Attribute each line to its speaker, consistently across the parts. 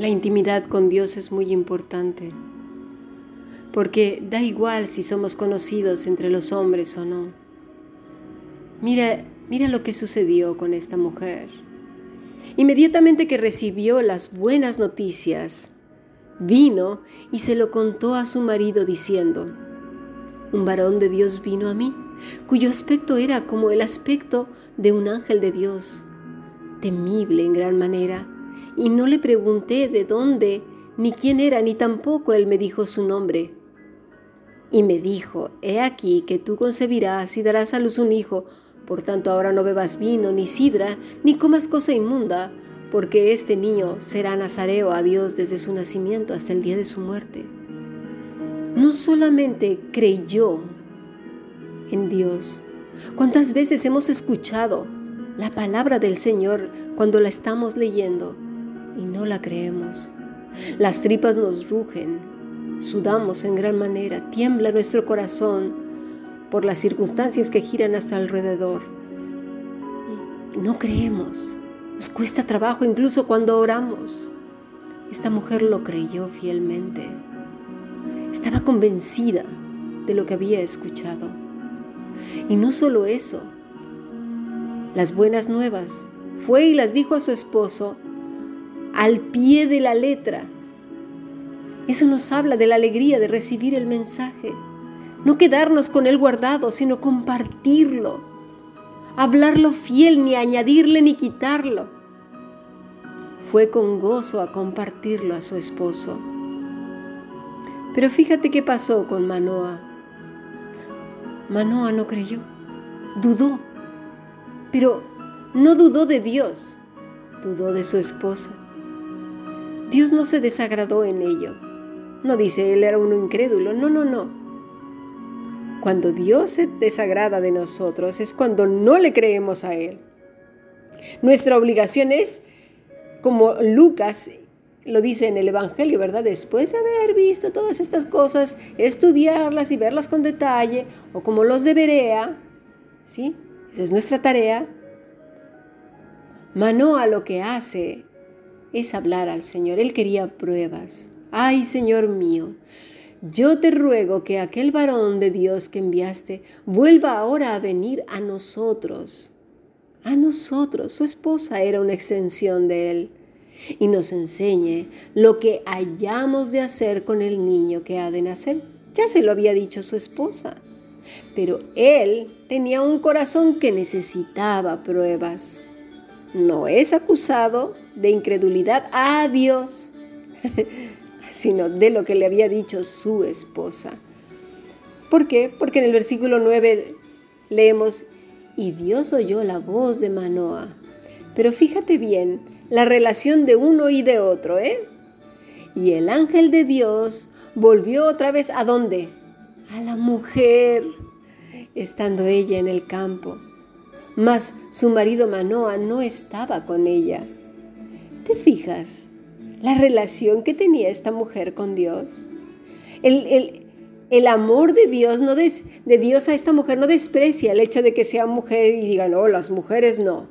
Speaker 1: La intimidad con Dios es muy importante, porque da igual si somos conocidos entre los hombres o no. Mira, mira lo que sucedió con esta mujer. Inmediatamente que recibió las buenas noticias, vino y se lo contó a su marido diciendo, un varón de Dios vino a mí, cuyo aspecto era como el aspecto de un ángel de Dios, temible en gran manera, y no le pregunté de dónde, ni quién era, ni tampoco él me dijo su nombre. Y me dijo, he aquí que tú concebirás y darás a luz un hijo, por tanto ahora no bebas vino, ni sidra, ni comas cosa inmunda, porque este niño será nazareo a Dios desde su nacimiento hasta el día de su muerte. No solamente creyó en Dios, ¿cuántas veces hemos escuchado la palabra del Señor cuando la estamos leyendo y no la creemos? Las tripas nos rugen, sudamos en gran manera, tiembla nuestro corazón por las circunstancias que giran hasta alrededor. Y no creemos. Nos cuesta trabajo incluso cuando oramos. Esta mujer lo creyó fielmente. Estaba convencida de lo que había escuchado. Y no solo eso, las buenas nuevas. Fue y las dijo a su esposo al pie de la letra. Eso nos habla de la alegría de recibir el mensaje. No quedarnos con él guardado, sino compartirlo hablarlo fiel, ni añadirle ni quitarlo. Fue con gozo a compartirlo a su esposo. Pero fíjate qué pasó con Manoa. Manoa no creyó, dudó, pero no dudó de Dios, dudó de su esposa. Dios no se desagradó en ello. No dice él era uno incrédulo, no, no, no. Cuando Dios se desagrada de nosotros es cuando no le creemos a Él. Nuestra obligación es, como Lucas lo dice en el Evangelio, ¿verdad? Después de haber visto todas estas cosas, estudiarlas y verlas con detalle, o como los de Berea, ¿sí? Esa es nuestra tarea. Manoa lo que hace es hablar al Señor. Él quería pruebas. Ay, Señor mío, yo te ruego que aquel varón de Dios que enviaste vuelva ahora a venir a nosotros. A nosotros, su esposa era una extensión de él, y nos enseñe lo que hayamos de hacer con el niño que ha de nacer. Ya se lo había dicho su esposa, pero él tenía un corazón que necesitaba pruebas. No es acusado de incredulidad a Dios. sino de lo que le había dicho su esposa. ¿Por qué? Porque en el versículo 9 leemos, y Dios oyó la voz de Manoa. Pero fíjate bien la relación de uno y de otro, ¿eh? Y el ángel de Dios volvió otra vez a dónde? A la mujer, estando ella en el campo. Mas su marido Manoa no estaba con ella. ¿Te fijas? la relación que tenía esta mujer con Dios. El, amor de Dios, no de Dios a esta mujer no desprecia el hecho de que sea mujer y diga, no, las mujeres no.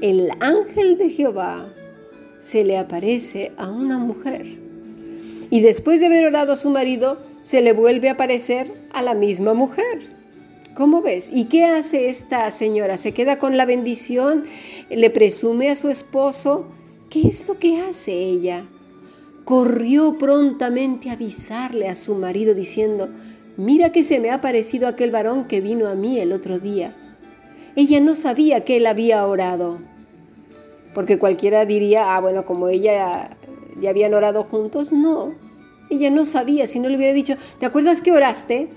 Speaker 1: El ángel de Jehová se le aparece a una mujer. Y después de haber orado a su marido, se le vuelve a aparecer a la misma mujer. ¿Cómo ves? ¿Y qué hace esta señora? ¿Se queda con la bendición? ¿Le presume a su esposo? ¿Qué es lo que hace ella? Corrió prontamente a avisarle a su marido diciendo, mira que se me ha parecido aquel varón que vino a mí el otro día. Ella no sabía que él había orado, porque cualquiera diría, ah, bueno, como ella ya habían orado juntos, no. Ella no sabía, si no le hubiera dicho, ¿te acuerdas que oraste?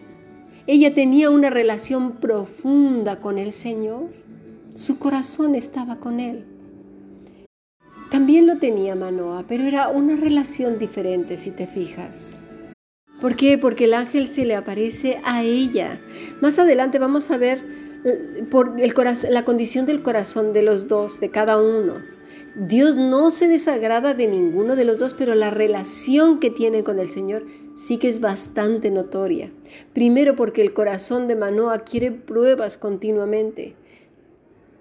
Speaker 1: Ella tenía una relación profunda con el Señor. Su corazón estaba con Él. También lo tenía Manoa, pero era una relación diferente si te fijas. ¿Por qué? Porque el ángel se le aparece a ella. Más adelante vamos a ver eh, la condición del corazón de los dos, de cada uno. Dios no se desagrada de ninguno de los dos, pero la relación que tiene con el Señor sí que es bastante notoria. Primero porque el corazón de Manoa quiere pruebas continuamente.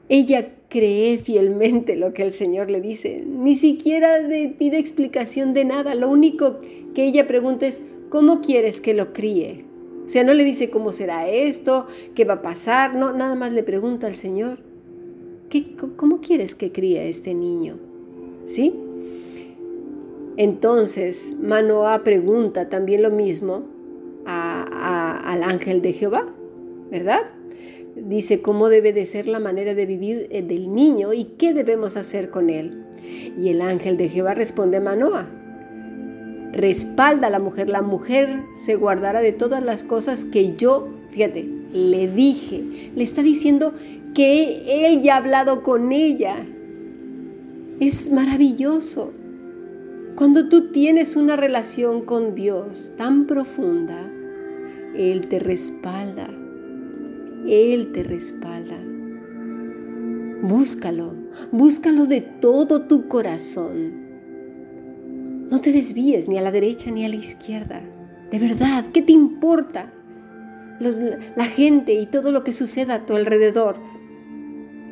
Speaker 1: ella cree fielmente lo que el Señor le dice. Ni siquiera pide explicación de nada. Lo único que ella pregunta es, ¿cómo quieres que lo críe? O sea, no le dice cómo será esto, qué va a pasar, no, nada más le pregunta al Señor, ¿qué, ¿cómo quieres que críe este niño? ¿Sí? Entonces, Manoah pregunta también lo mismo al ángel de Jehová, ¿verdad? Dice cómo debe de ser la manera de vivir eh, del niño y qué debemos hacer con él. Y el ángel de Jehová responde a Manoah, respalda a la mujer, la mujer se guardará de todas las cosas que yo, fíjate, le dije, le está diciendo que él ya ha hablado con ella. Es maravilloso. Cuando tú tienes una relación con Dios tan profunda, Él te respalda. Él te respalda. Búscalo, búscalo de todo tu corazón. No te desvíes ni a la derecha ni a la izquierda. De verdad, ¿qué te importa? la gente y todo lo que suceda a tu alrededor.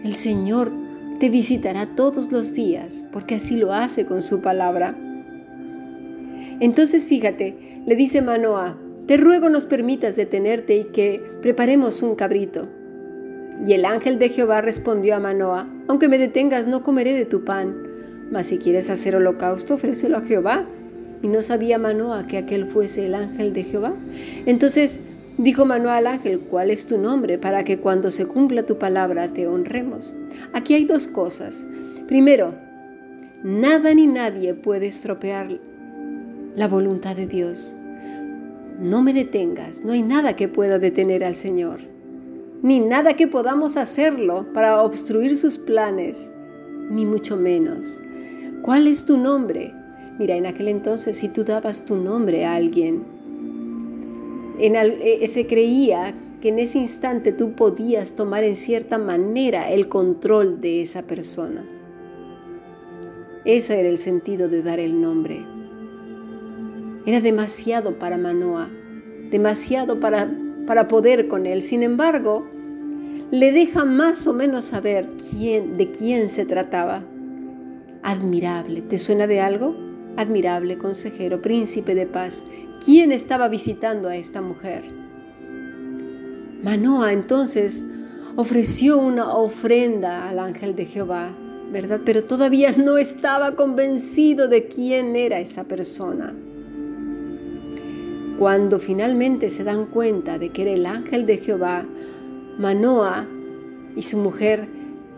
Speaker 1: El Señor te visitará todos los días porque así lo hace con su palabra. Entonces fíjate, le dice Manoah, te ruego nos permitas detenerte y que preparemos un cabrito. Y el ángel de Jehová respondió a Manoah, aunque me detengas no comeré de tu pan, mas si quieres hacer holocausto, ofrécelo a Jehová. Y no sabía Manoah que aquel fuese el ángel de Jehová. Entonces dijo Manoah al ángel, ¿cuál es tu nombre para que cuando se cumpla tu palabra te honremos? Aquí hay dos cosas. Primero, nada ni nadie puede estropear la voluntad de Dios. No me detengas, no hay nada que pueda detener al Señor, ni nada que podamos hacerlo para obstruir sus planes, ni mucho menos. ¿Cuál es tu nombre? Mira, en aquel entonces si tú dabas tu nombre a alguien, en eh, se creía que en ese instante tú podías tomar en cierta manera el control de esa persona. Ese era el sentido de dar el nombre. Era demasiado para Manoa, demasiado para, para poder con él. Sin embargo, le deja más o menos saber quién, de quién se trataba. Admirable, ¿te suena de algo? Admirable, consejero, príncipe de paz. ¿Quién estaba visitando a esta mujer? Manoa entonces ofreció una ofrenda al ángel de Jehová, ¿verdad? Pero todavía no estaba convencido de quién era esa persona. Cuando finalmente se dan cuenta de que era el ángel de Jehová, Manoa y su mujer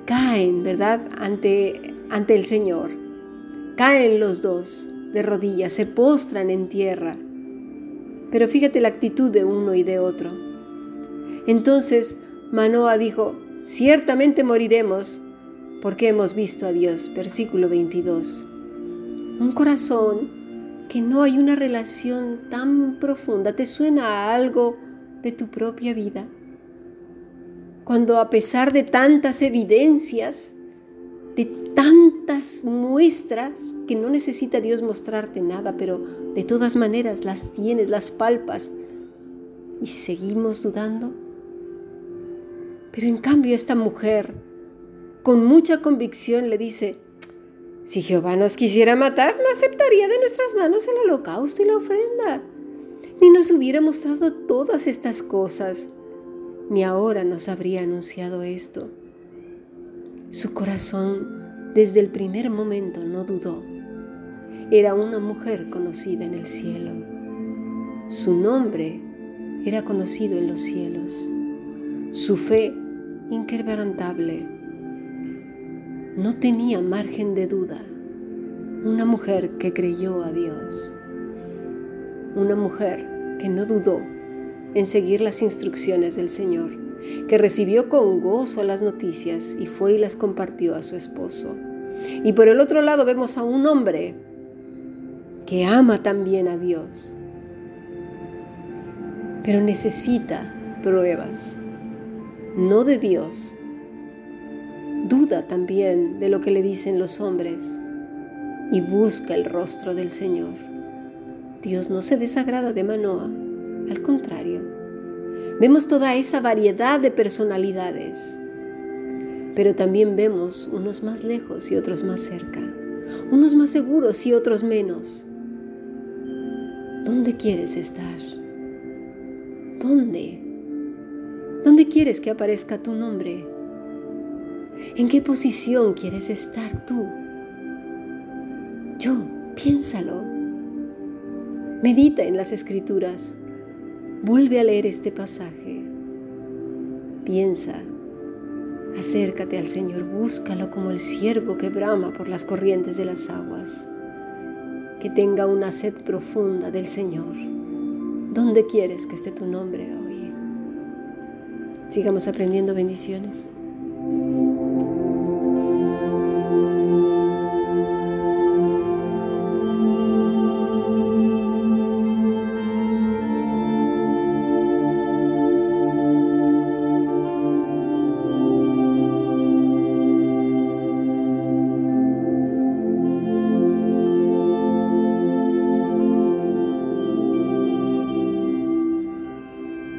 Speaker 1: caen, ¿verdad?, ante, ante el Señor. Caen los dos de rodillas, se postran en tierra. Pero fíjate la actitud de uno y de otro. Entonces Manoa dijo, ciertamente moriremos porque hemos visto a Dios. Versículo 22. Un corazón que no hay una relación tan profunda. ¿Te suena a algo de tu propia vida? Cuando a pesar de tantas evidencias, de tantas muestras, que no necesita Dios mostrarte nada, pero de todas maneras las tienes, las palpas, y seguimos dudando. Pero en cambio esta mujer, con mucha convicción, le dice, si Jehová nos quisiera matar, no aceptaría de nuestras manos el holocausto y la ofrenda, ni nos hubiera mostrado todas estas cosas, ni ahora nos habría anunciado esto. Su corazón desde el primer momento no dudó. Era una mujer conocida en el cielo. Su nombre era conocido en los cielos. Su fe inquebrantable no tenía margen de duda. Una mujer que creyó a Dios. Una mujer que no dudó en seguir las instrucciones del Señor, que recibió con gozo las noticias y fue y las compartió a su esposo. Y por el otro lado vemos a un hombre que ama también a Dios, pero necesita pruebas, no de Dios, duda también de lo que le dicen los hombres y busca el rostro del Señor. Dios no se desagrada de Manoa, al contrario. Vemos toda esa variedad de personalidades pero también vemos unos más lejos y otros más cerca, unos más seguros y otros menos. ¿Dónde quieres estar? ¿Dónde? ¿Dónde quieres que aparezca tu nombre? ¿En qué posición quieres estar tú? Yo, piénsalo. Medita en las escrituras. Vuelve a leer este pasaje. Piensa. Acércate al Señor, búscalo como el siervo que brama por las corrientes de las aguas. Que tenga una sed profunda del Señor. ¿Dónde quieres que esté tu nombre hoy? Sigamos aprendiendo bendiciones.